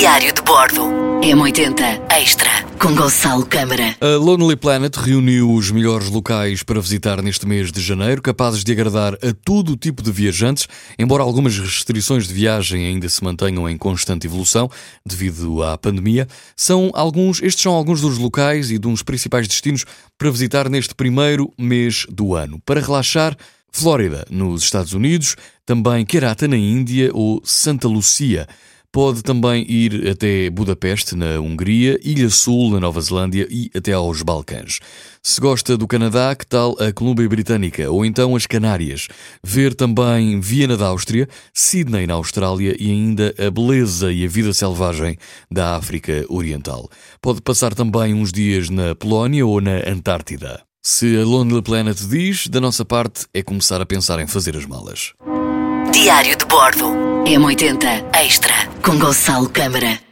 Diário de Bordo. M80 Extra com Gonçalo Câmara. A Lonely Planet reuniu os melhores locais para visitar neste mês de janeiro, capazes de agradar a todo tipo de viajantes, embora algumas restrições de viagem ainda se mantenham em constante evolução devido à pandemia. São alguns, estes são alguns dos locais e uns principais destinos para visitar neste primeiro mês do ano. Para relaxar, Flórida, nos Estados Unidos, também Kerata, na Índia ou Santa Lucia. Pode também ir até Budapeste, na Hungria, Ilha Sul, na Nova Zelândia e até aos Balcãs. Se gosta do Canadá, que tal a Colômbia Britânica ou então as Canárias? Ver também Viena da Áustria, Sydney na Austrália e ainda a beleza e a vida selvagem da África Oriental. Pode passar também uns dias na Polónia ou na Antártida. Se a Lonely Planet diz, da nossa parte é começar a pensar em fazer as malas. Diário de Bordo. M80 Extra com Gonçalo Câmara.